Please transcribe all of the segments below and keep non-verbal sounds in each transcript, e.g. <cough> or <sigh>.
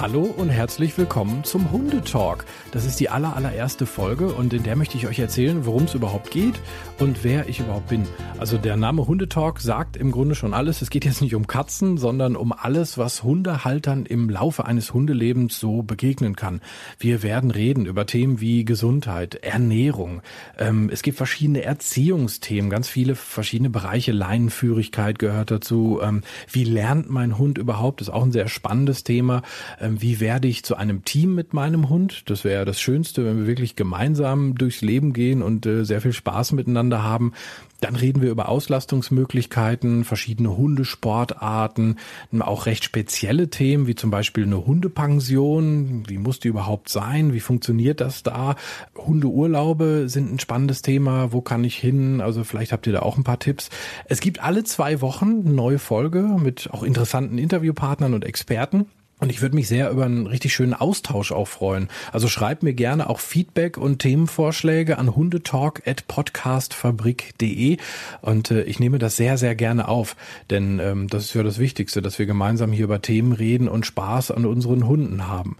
Hallo und herzlich willkommen zum Hundetalk. Das ist die aller, allererste Folge und in der möchte ich euch erzählen, worum es überhaupt geht und wer ich überhaupt bin. Also der Name Hundetalk sagt im Grunde schon alles. Es geht jetzt nicht um Katzen, sondern um alles, was Hundehaltern im Laufe eines Hundelebens so begegnen kann. Wir werden reden über Themen wie Gesundheit, Ernährung. Ähm, es gibt verschiedene Erziehungsthemen, ganz viele verschiedene Bereiche. Leinenführigkeit gehört dazu. Ähm, wie lernt mein Hund überhaupt? Das ist auch ein sehr spannendes Thema. Ähm, wie werde ich zu einem Team mit meinem Hund? Das wäre das Schönste, wenn wir wirklich gemeinsam durchs Leben gehen und äh, sehr viel Spaß miteinander haben. Dann reden wir über Auslastungsmöglichkeiten, verschiedene Hundesportarten, auch recht spezielle Themen, wie zum Beispiel eine Hundepension. Wie muss die überhaupt sein? Wie funktioniert das da? Hundeurlaube sind ein spannendes Thema. Wo kann ich hin? Also vielleicht habt ihr da auch ein paar Tipps. Es gibt alle zwei Wochen eine neue Folge mit auch interessanten Interviewpartnern und Experten. Und ich würde mich sehr über einen richtig schönen Austausch auch freuen. Also schreibt mir gerne auch Feedback und Themenvorschläge an hundetalk.podcastfabrik.de und äh, ich nehme das sehr, sehr gerne auf, denn ähm, das ist ja das Wichtigste, dass wir gemeinsam hier über Themen reden und Spaß an unseren Hunden haben.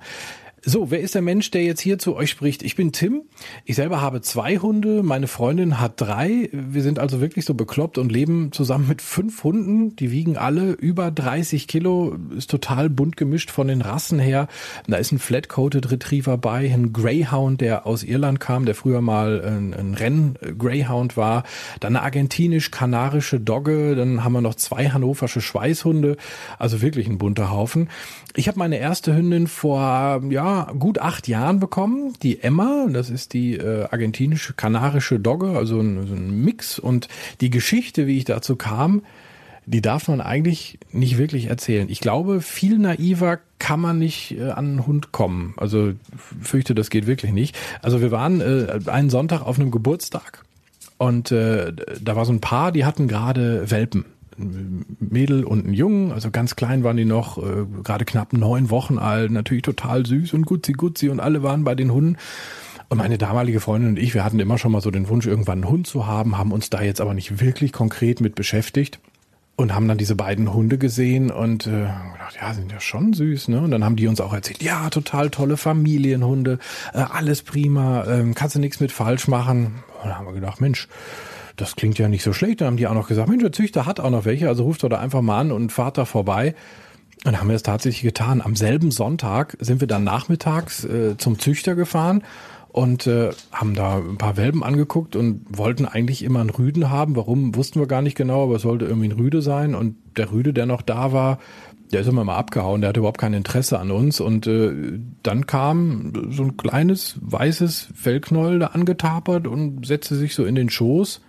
So, wer ist der Mensch, der jetzt hier zu euch spricht? Ich bin Tim. Ich selber habe zwei Hunde. Meine Freundin hat drei. Wir sind also wirklich so bekloppt und leben zusammen mit fünf Hunden. Die wiegen alle über 30 Kilo. Ist total bunt gemischt von den Rassen her. Da ist ein Flat-Coated Retriever bei, ein Greyhound, der aus Irland kam, der früher mal ein, ein Renn-Greyhound war. Dann eine argentinisch-kanarische Dogge. Dann haben wir noch zwei hannoversche Schweißhunde. Also wirklich ein bunter Haufen. Ich habe meine erste Hündin vor, ja, gut acht Jahren bekommen, die Emma, das ist die äh, argentinische kanarische Dogge, also ein, so ein Mix und die Geschichte, wie ich dazu kam, die darf man eigentlich nicht wirklich erzählen. Ich glaube, viel naiver kann man nicht äh, an einen Hund kommen. Also fürchte, das geht wirklich nicht. Also wir waren äh, einen Sonntag auf einem Geburtstag und äh, da war so ein Paar, die hatten gerade Welpen. Mädel und ein Jungen, also ganz klein waren die noch, äh, gerade knapp neun Wochen alt, natürlich total süß und gutzi gutzi und alle waren bei den Hunden. Und meine damalige Freundin und ich, wir hatten immer schon mal so den Wunsch, irgendwann einen Hund zu haben, haben uns da jetzt aber nicht wirklich konkret mit beschäftigt und haben dann diese beiden Hunde gesehen und äh, gedacht, ja, sind ja schon süß, ne? Und dann haben die uns auch erzählt, ja, total tolle Familienhunde, äh, alles prima, äh, kannst du nichts mit falsch machen. Und dann haben wir gedacht, Mensch, das klingt ja nicht so schlecht. Dann haben die auch noch gesagt, Mensch, der Züchter hat auch noch welche, also ruft doch da einfach mal an und fahrt da vorbei. Und haben wir es tatsächlich getan. Am selben Sonntag sind wir dann nachmittags äh, zum Züchter gefahren und äh, haben da ein paar Welpen angeguckt und wollten eigentlich immer einen Rüden haben. Warum, wussten wir gar nicht genau, aber es sollte irgendwie ein Rüde sein. Und der Rüde, der noch da war, der ist immer mal abgehauen, der hatte überhaupt kein Interesse an uns. Und äh, dann kam so ein kleines weißes Fellknäuel da angetapert und setzte sich so in den Schoß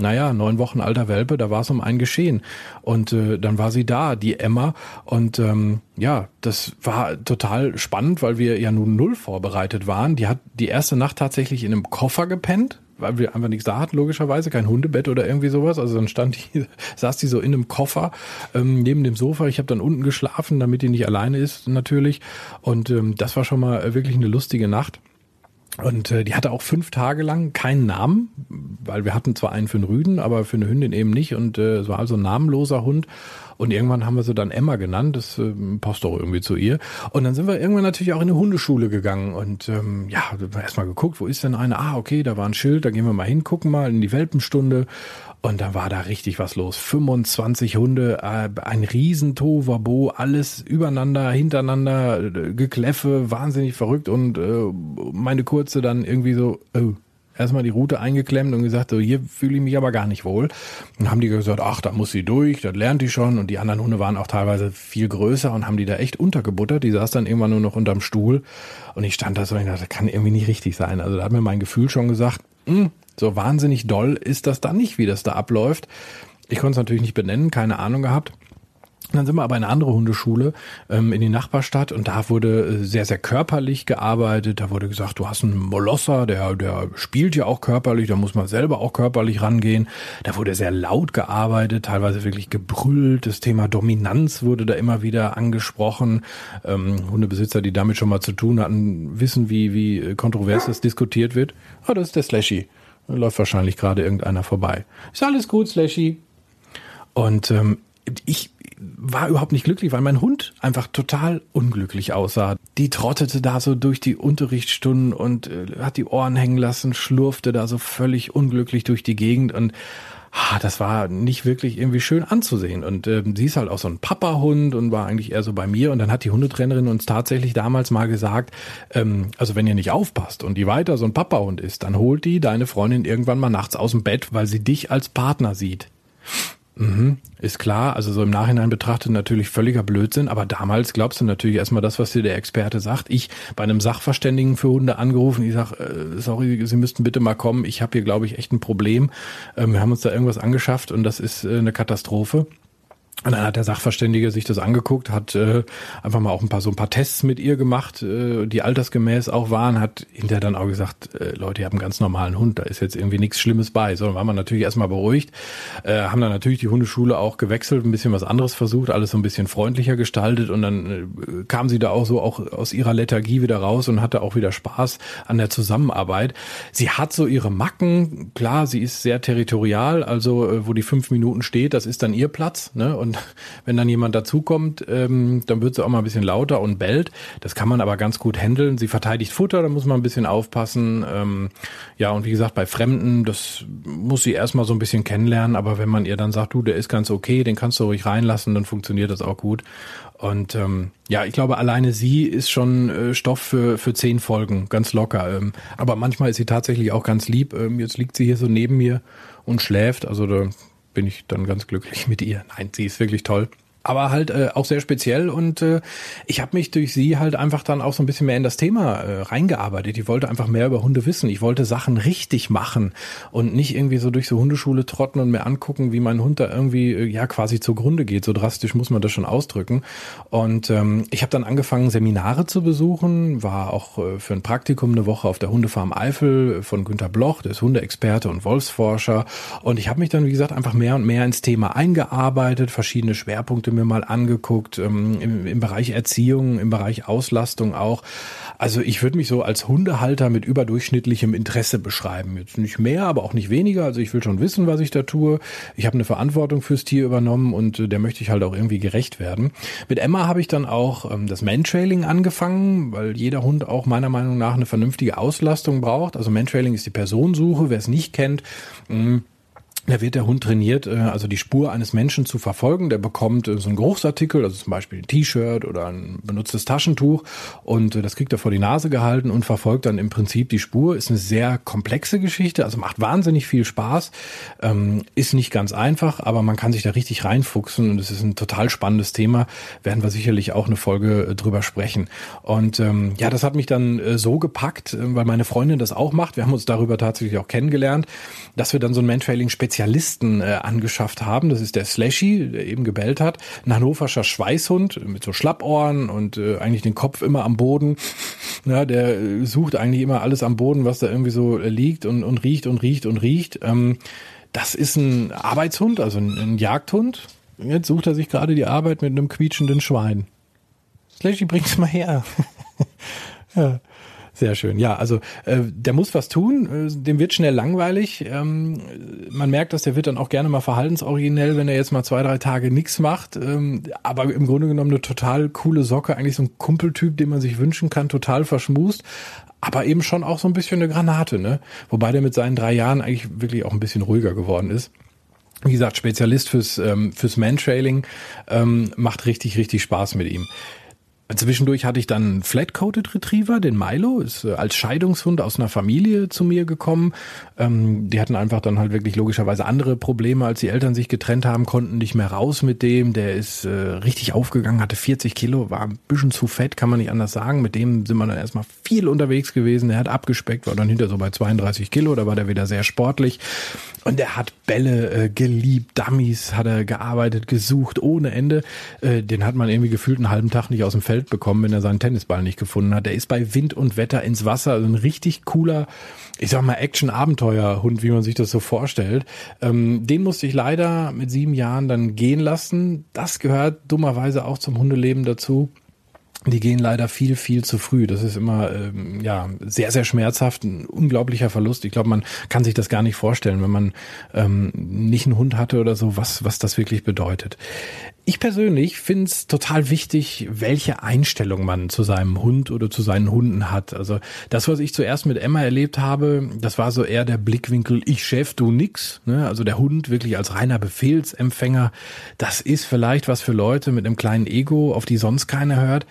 naja, neun Wochen alter Welpe, da war es um ein Geschehen. Und äh, dann war sie da, die Emma. Und ähm, ja, das war total spannend, weil wir ja nun null vorbereitet waren. Die hat die erste Nacht tatsächlich in einem Koffer gepennt, weil wir einfach nichts da hatten, logischerweise, kein Hundebett oder irgendwie sowas. Also dann stand die, <laughs> saß die so in einem Koffer ähm, neben dem Sofa. Ich habe dann unten geschlafen, damit die nicht alleine ist, natürlich. Und ähm, das war schon mal wirklich eine lustige Nacht. Und äh, die hatte auch fünf Tage lang keinen Namen, weil wir hatten zwar einen für einen Rüden, aber für eine Hündin eben nicht. Und äh, es war also ein namenloser Hund. Und irgendwann haben wir sie dann Emma genannt, das äh, passt doch irgendwie zu ihr. Und dann sind wir irgendwann natürlich auch in eine Hundeschule gegangen und ähm, ja, erstmal geguckt, wo ist denn eine? Ah, okay, da war ein Schild, da gehen wir mal hin, gucken mal in die Welpenstunde. Und da war da richtig was los. 25 Hunde, äh, ein riesen Tovabo, alles übereinander, hintereinander, äh, Gekläffe, wahnsinnig verrückt und äh, meine Kurze dann irgendwie so, oh, erstmal die Route eingeklemmt und gesagt, so hier fühle ich mich aber gar nicht wohl. Und haben die gesagt, ach, da muss sie durch, das lernt die schon. Und die anderen Hunde waren auch teilweise viel größer und haben die da echt untergebuttert. Die saß dann irgendwann nur noch unterm Stuhl. Und ich stand da so und dachte, das kann irgendwie nicht richtig sein. Also da hat mir mein Gefühl schon gesagt, mh, hm, so wahnsinnig doll ist das da nicht, wie das da abläuft. Ich konnte es natürlich nicht benennen, keine Ahnung gehabt. Dann sind wir aber in eine andere Hundeschule ähm, in die Nachbarstadt und da wurde äh, sehr, sehr körperlich gearbeitet. Da wurde gesagt, du hast einen Molosser, der, der spielt ja auch körperlich, da muss man selber auch körperlich rangehen. Da wurde sehr laut gearbeitet, teilweise wirklich gebrüllt. Das Thema Dominanz wurde da immer wieder angesprochen. Ähm, Hundebesitzer, die damit schon mal zu tun hatten, wissen, wie, wie kontrovers das diskutiert wird. Ah, das ist der Slashy. Da läuft wahrscheinlich gerade irgendeiner vorbei. Ist alles gut, Slashy. Und ähm, ich war überhaupt nicht glücklich, weil mein Hund einfach total unglücklich aussah. Die trottete da so durch die Unterrichtsstunden und äh, hat die Ohren hängen lassen, schlurfte da so völlig unglücklich durch die Gegend und ah, das war nicht wirklich irgendwie schön anzusehen. Und äh, sie ist halt auch so ein Papa-Hund und war eigentlich eher so bei mir. Und dann hat die Hundetrainerin uns tatsächlich damals mal gesagt, ähm, also wenn ihr nicht aufpasst und die weiter so ein Papa-Hund ist, dann holt die deine Freundin irgendwann mal nachts aus dem Bett, weil sie dich als Partner sieht. Mhm, ist klar, also so im Nachhinein betrachtet natürlich völliger Blödsinn, aber damals glaubst du natürlich erstmal das, was dir der Experte sagt. Ich bei einem Sachverständigen für Hunde angerufen, ich sag, äh, sorry, Sie müssten bitte mal kommen, ich habe hier glaube ich echt ein Problem. Ähm, wir haben uns da irgendwas angeschafft und das ist äh, eine Katastrophe. Und dann hat der Sachverständige sich das angeguckt, hat äh, einfach mal auch ein paar so ein paar Tests mit ihr gemacht, äh, die altersgemäß auch waren, hat hinterher dann auch gesagt, äh, Leute, ihr habt einen ganz normalen Hund, da ist jetzt irgendwie nichts Schlimmes bei. So, dann war man natürlich erstmal beruhigt, äh, haben dann natürlich die Hundeschule auch gewechselt, ein bisschen was anderes versucht, alles so ein bisschen freundlicher gestaltet und dann äh, kam sie da auch so auch aus ihrer Lethargie wieder raus und hatte auch wieder Spaß an der Zusammenarbeit. Sie hat so ihre Macken, klar, sie ist sehr territorial, also äh, wo die fünf Minuten steht, das ist dann ihr Platz, ne? Und und wenn dann jemand dazukommt, ähm, dann wird sie auch mal ein bisschen lauter und bellt. Das kann man aber ganz gut handeln. Sie verteidigt Futter, da muss man ein bisschen aufpassen. Ähm, ja, und wie gesagt, bei Fremden, das muss sie erstmal so ein bisschen kennenlernen, aber wenn man ihr dann sagt, du, der ist ganz okay, den kannst du ruhig reinlassen, dann funktioniert das auch gut. Und ähm, ja, ich glaube, alleine sie ist schon äh, Stoff für, für zehn Folgen, ganz locker. Ähm, aber manchmal ist sie tatsächlich auch ganz lieb. Ähm, jetzt liegt sie hier so neben mir und schläft. Also da bin ich dann ganz glücklich mit ihr. Nein, sie ist wirklich toll aber halt äh, auch sehr speziell und äh, ich habe mich durch sie halt einfach dann auch so ein bisschen mehr in das Thema äh, reingearbeitet. Ich wollte einfach mehr über Hunde wissen. Ich wollte Sachen richtig machen und nicht irgendwie so durch so Hundeschule trotten und mir angucken, wie mein Hund da irgendwie äh, ja quasi zugrunde geht. So drastisch muss man das schon ausdrücken. Und ähm, ich habe dann angefangen Seminare zu besuchen, war auch äh, für ein Praktikum eine Woche auf der Hundefarm Eifel von Günter Bloch, der ist Hundeexperte und Wolfsforscher und ich habe mich dann wie gesagt einfach mehr und mehr ins Thema eingearbeitet, verschiedene Schwerpunkte Punkte mir mal angeguckt, ähm, im, im Bereich Erziehung, im Bereich Auslastung auch. Also ich würde mich so als Hundehalter mit überdurchschnittlichem Interesse beschreiben. Jetzt nicht mehr, aber auch nicht weniger. Also ich will schon wissen, was ich da tue. Ich habe eine Verantwortung fürs Tier übernommen und äh, der möchte ich halt auch irgendwie gerecht werden. Mit Emma habe ich dann auch ähm, das Mantrailing angefangen, weil jeder Hund auch meiner Meinung nach eine vernünftige Auslastung braucht. Also Mantrailing ist die Personensuche, wer es nicht kennt. Mh, mm, da wird der Hund trainiert, äh, also die Spur eines Menschen zu verfolgen. Der bekommt äh, so einen Geruchsartikel, also zum Beispiel ein T-Shirt oder ein benutztes Taschentuch und äh, das kriegt er vor die Nase gehalten und verfolgt dann im Prinzip die Spur. Ist eine sehr komplexe Geschichte, also macht wahnsinnig viel Spaß, ähm, ist nicht ganz einfach, aber man kann sich da richtig reinfuchsen und es ist ein total spannendes Thema. Werden wir sicherlich auch eine Folge drüber sprechen. Und ähm, ja, das hat mich dann so gepackt, weil meine Freundin das auch macht. Wir haben uns darüber tatsächlich auch kennengelernt, dass wir dann so ein Mantrailing Spezialisten äh, angeschafft haben. Das ist der Slashy, der eben gebellt hat. Ein hannoverscher Schweißhund mit so Schlappohren und äh, eigentlich den Kopf immer am Boden. Ja, der äh, sucht eigentlich immer alles am Boden, was da irgendwie so äh, liegt und, und riecht und riecht und riecht. Ähm, das ist ein Arbeitshund, also ein, ein Jagdhund. Jetzt sucht er sich gerade die Arbeit mit einem quietschenden Schwein. Slashy, bring's mal her. <laughs> ja. Sehr schön. Ja, also äh, der muss was tun, äh, dem wird schnell langweilig. Ähm, man merkt, dass der wird dann auch gerne mal verhaltensoriginell, wenn er jetzt mal zwei, drei Tage nichts macht. Ähm, aber im Grunde genommen eine total coole Socke, eigentlich so ein Kumpeltyp, den man sich wünschen kann, total verschmust. Aber eben schon auch so ein bisschen eine Granate, ne? Wobei der mit seinen drei Jahren eigentlich wirklich auch ein bisschen ruhiger geworden ist wie gesagt, Spezialist fürs, ähm, fürs Mantrailing, ähm, macht richtig, richtig Spaß mit ihm. Zwischendurch hatte ich dann einen Flat-Coated Retriever, den Milo, ist äh, als Scheidungshund aus einer Familie zu mir gekommen. Ähm, die hatten einfach dann halt wirklich logischerweise andere Probleme, als die Eltern sich getrennt haben, konnten nicht mehr raus mit dem. Der ist äh, richtig aufgegangen, hatte 40 Kilo, war ein bisschen zu fett, kann man nicht anders sagen. Mit dem sind wir dann erstmal viel unterwegs gewesen. Der hat abgespeckt, war dann hinter so bei 32 Kilo, da war der wieder sehr sportlich. Und der hat Bälle äh, geliebt, Dummies hat er gearbeitet, gesucht, ohne Ende. Äh, den hat man irgendwie gefühlt einen halben Tag nicht aus dem Feld Geld bekommen, wenn er seinen Tennisball nicht gefunden hat. Der ist bei Wind und Wetter ins Wasser, also ein richtig cooler, ich sag mal, Action-Abenteuer-Hund, wie man sich das so vorstellt. Ähm, den musste ich leider mit sieben Jahren dann gehen lassen. Das gehört dummerweise auch zum Hundeleben dazu die gehen leider viel, viel zu früh. Das ist immer ähm, ja sehr, sehr schmerzhaft, ein unglaublicher Verlust. Ich glaube, man kann sich das gar nicht vorstellen, wenn man ähm, nicht einen Hund hatte oder so, was, was das wirklich bedeutet. Ich persönlich finde es total wichtig, welche Einstellung man zu seinem Hund oder zu seinen Hunden hat. Also das, was ich zuerst mit Emma erlebt habe, das war so eher der Blickwinkel, ich Chef, du nix. Ne? Also der Hund wirklich als reiner Befehlsempfänger. Das ist vielleicht was für Leute mit einem kleinen Ego, auf die sonst keiner hört.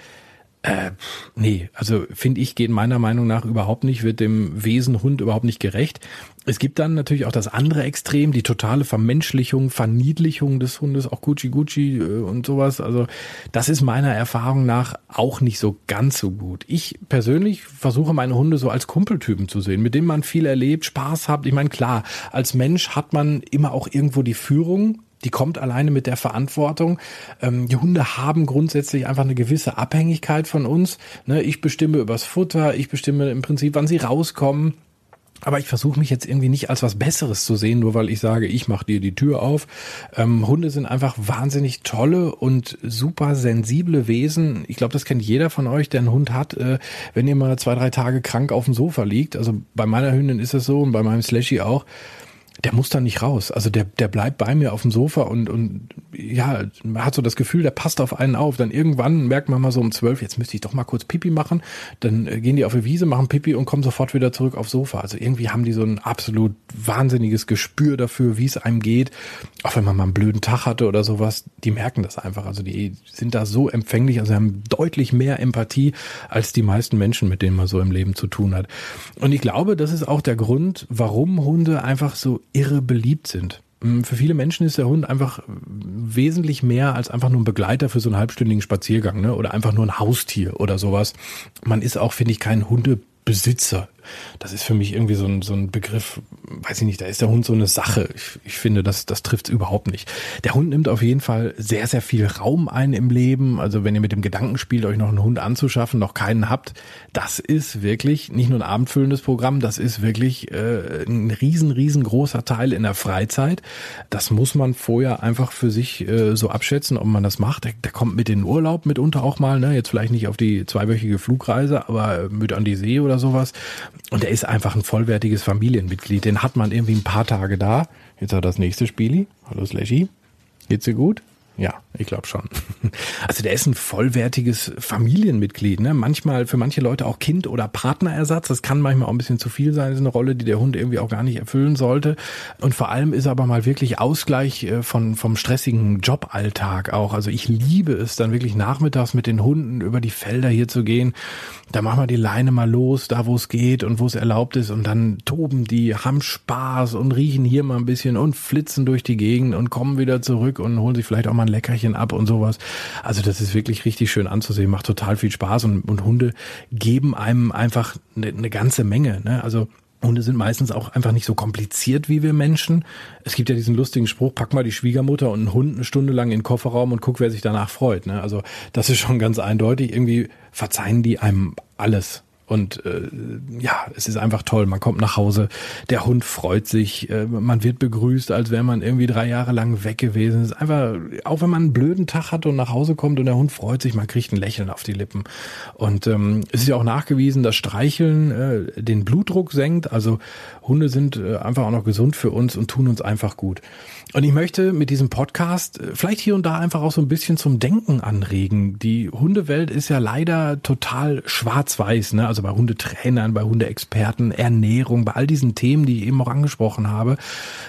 Äh, nee, also finde ich, geht meiner Meinung nach überhaupt nicht, wird dem Wesen Hund überhaupt nicht gerecht. Es gibt dann natürlich auch das andere Extrem, die totale Vermenschlichung, Verniedlichung des Hundes, auch Gucci Gucci äh, und sowas. Also das ist meiner Erfahrung nach auch nicht so ganz so gut. Ich persönlich versuche meine Hunde so als Kumpeltypen zu sehen, mit denen man viel erlebt, Spaß hat. Ich meine, klar, als Mensch hat man immer auch irgendwo die Führung die kommt alleine mit der Verantwortung. Ähm, die Hunde haben grundsätzlich einfach eine gewisse Abhängigkeit von uns. Ne, ich bestimme übers Futter, ich bestimme im Prinzip, wann sie rauskommen. Aber ich versuche mich jetzt irgendwie nicht als was Besseres zu sehen, nur weil ich sage, ich mache dir die Tür auf. Ähm, Hunde sind einfach wahnsinnig tolle und super sensible Wesen. Ich glaube, das kennt jeder von euch, der einen Hund hat. Äh, wenn ihr mal zwei, drei Tage krank auf dem Sofa liegt, also bei meiner Hündin ist es so und bei meinem Slashy auch, der muss da nicht raus. Also der, der bleibt bei mir auf dem Sofa und, und ja, man hat so das Gefühl, der passt auf einen auf. Dann irgendwann merkt man mal so um zwölf, jetzt müsste ich doch mal kurz Pipi machen. Dann äh, gehen die auf die Wiese, machen Pipi und kommen sofort wieder zurück aufs Sofa. Also irgendwie haben die so ein absolut wahnsinniges Gespür dafür, wie es einem geht. Auch wenn man mal einen blöden Tag hatte oder sowas, die merken das einfach. Also die sind da so empfänglich, also haben deutlich mehr Empathie als die meisten Menschen, mit denen man so im Leben zu tun hat. Und ich glaube, das ist auch der Grund, warum Hunde einfach so irre beliebt sind. Mm, für viele Menschen ist der Hund einfach wesentlich mehr als einfach nur ein Begleiter für so einen halbstündigen Spaziergang, ne? Oder einfach nur ein Haustier oder sowas. Man ist auch, finde ich, kein Hundebesitzer das ist für mich irgendwie so ein, so ein Begriff, weiß ich nicht, da ist der Hund so eine Sache. Ich, ich finde, das, das trifft überhaupt nicht. Der Hund nimmt auf jeden Fall sehr, sehr viel Raum ein im Leben. Also wenn ihr mit dem Gedanken spielt, euch noch einen Hund anzuschaffen, noch keinen habt, das ist wirklich nicht nur ein abendfüllendes Programm, das ist wirklich äh, ein riesen, riesengroßer Teil in der Freizeit. Das muss man vorher einfach für sich äh, so abschätzen, ob man das macht. Der, der kommt mit in den Urlaub mitunter auch mal, ne? jetzt vielleicht nicht auf die zweiwöchige Flugreise, aber mit an die See oder sowas. Und er ist einfach ein vollwertiges Familienmitglied. Den hat man irgendwie ein paar Tage da. Jetzt hat das nächste Spieli. Hallo Slashy. Geht's dir gut? Ja, ich glaube schon. <laughs> Also der ist ein vollwertiges Familienmitglied. Ne? Manchmal für manche Leute auch Kind- oder Partnerersatz. Das kann manchmal auch ein bisschen zu viel sein. Das ist eine Rolle, die der Hund irgendwie auch gar nicht erfüllen sollte. Und vor allem ist er aber mal wirklich Ausgleich äh, von, vom stressigen Joballtag auch. Also ich liebe es dann wirklich nachmittags mit den Hunden über die Felder hier zu gehen. Da machen wir die Leine mal los, da wo es geht und wo es erlaubt ist. Und dann toben die, haben Spaß und riechen hier mal ein bisschen und flitzen durch die Gegend und kommen wieder zurück und holen sich vielleicht auch mal Leckerchen ab und sowas. Also das ist wirklich richtig schön anzusehen, macht total viel Spaß und, und Hunde geben einem einfach eine, eine ganze Menge. Ne? Also Hunde sind meistens auch einfach nicht so kompliziert wie wir Menschen. Es gibt ja diesen lustigen Spruch, pack mal die Schwiegermutter und einen Hund eine Stunde lang in den Kofferraum und guck, wer sich danach freut. Ne? Also das ist schon ganz eindeutig. Irgendwie verzeihen die einem alles. Und äh, ja, es ist einfach toll. Man kommt nach Hause, der Hund freut sich, äh, man wird begrüßt, als wäre man irgendwie drei Jahre lang weg gewesen. Es ist einfach, auch wenn man einen blöden Tag hat und nach Hause kommt und der Hund freut sich, man kriegt ein Lächeln auf die Lippen. Und ähm, es ist ja auch nachgewiesen, dass Streicheln äh, den Blutdruck senkt. Also Hunde sind äh, einfach auch noch gesund für uns und tun uns einfach gut. Und ich möchte mit diesem Podcast äh, vielleicht hier und da einfach auch so ein bisschen zum Denken anregen. Die Hundewelt ist ja leider total schwarz-weiß, ne? Also bei Hundetrainern, bei Hundeexperten, Ernährung, bei all diesen Themen, die ich eben auch angesprochen habe.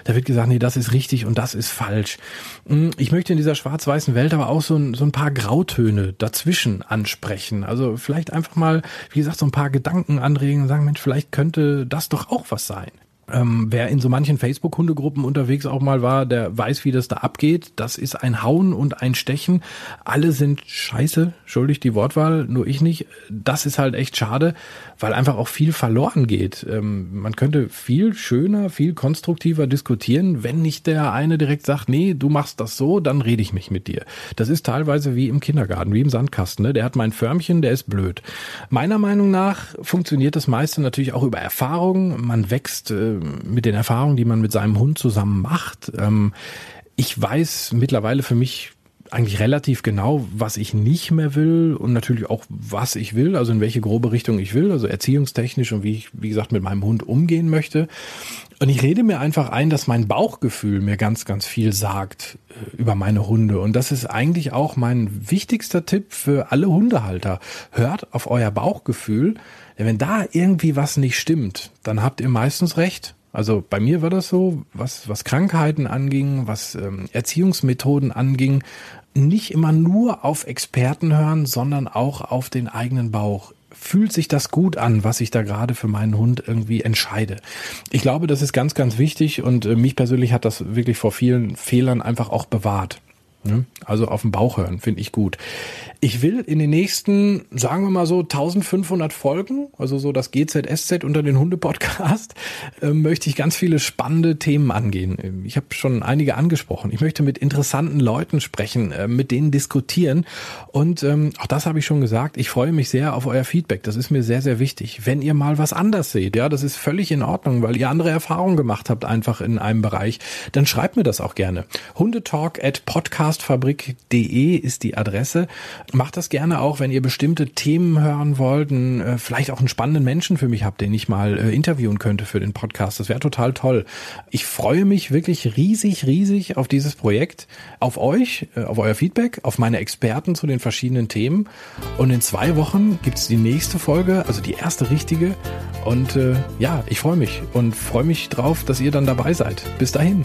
Da wird gesagt, nee, das ist richtig und das ist falsch. Hm, ich möchte in dieser schwarz-weißen Welt aber auch so ein, so ein paar Grautöne dazwischen ansprechen. Also vielleicht einfach mal, wie gesagt, so ein paar Gedanken anregen und sagen, Mensch, vielleicht könnte das doch auch was sein. Ähm, wer in so manchen Facebook-Hundegruppen unterwegs auch mal war, der weiß, wie das da abgeht. Das ist ein Hauen und ein Stechen. Alle sind scheiße, schuldig die Wortwahl, nur ich nicht. Das ist halt echt schade, weil einfach auch viel verloren geht. Ähm, man könnte viel schöner, viel konstruktiver diskutieren, wenn nicht der eine direkt sagt, nee, du machst das so, dann rede ich mich mit dir. Das ist teilweise wie im Kindergarten, wie im Sandkasten. Ne? Der hat mein Förmchen, der ist blöd. Meiner Meinung nach funktioniert das meiste natürlich auch über Erfahrung. Man wächst äh, mit den Erfahrungen, die man mit seinem Hund zusammen macht. Ähm, ich weiß mittlerweile für mich eigentlich relativ genau, was ich nicht mehr will und natürlich auch, was ich will, also in welche grobe Richtung ich will, also erziehungstechnisch und wie ich, wie gesagt, mit meinem Hund umgehen möchte. Und ich rede mir einfach ein, dass mein Bauchgefühl mir ganz, ganz viel sagt äh, über meine Hunde. Und das ist eigentlich auch mein wichtigster Tipp für alle Hundehalter. Hört auf euer Bauchgefühl, denn wenn da irgendwie was nicht stimmt, dann habt ihr meistens recht. Also bei mir war das so, was, was Krankheiten anging, was ähm, Erziehungsmethoden anging, nicht immer nur auf Experten hören, sondern auch auf den eigenen Bauch. Fühlt sich das gut an, was ich da gerade für meinen Hund irgendwie entscheide? Ich glaube, das ist ganz, ganz wichtig und äh, mich persönlich hat das wirklich vor vielen Fehlern einfach auch bewahrt. Ne? Also auf den Bauch hören, finde ich gut. Ich will in den nächsten, sagen wir mal so, 1500 Folgen, also so das GZSZ unter den Hunde-Podcast, äh, möchte ich ganz viele spannende Themen angehen. Ich habe schon einige angesprochen. Ich möchte mit interessanten Leuten sprechen, äh, mit denen diskutieren. Und ähm, auch das habe ich schon gesagt. Ich freue mich sehr auf euer Feedback. Das ist mir sehr, sehr wichtig. Wenn ihr mal was anders seht, ja, das ist völlig in Ordnung, weil ihr andere Erfahrungen gemacht habt, einfach in einem Bereich, dann schreibt mir das auch gerne. Hundetalk at podcastfabrik.de ist die Adresse. Macht das gerne auch, wenn ihr bestimmte Themen hören wollt, einen, äh, vielleicht auch einen spannenden Menschen für mich habt, den ich mal äh, interviewen könnte für den Podcast. Das wäre total toll. Ich freue mich wirklich riesig, riesig auf dieses Projekt, auf euch, äh, auf euer Feedback, auf meine Experten zu den verschiedenen Themen. Und in zwei Wochen gibt's die nächste Folge, also die erste richtige. Und äh, ja, ich freue mich und freue mich drauf, dass ihr dann dabei seid. Bis dahin.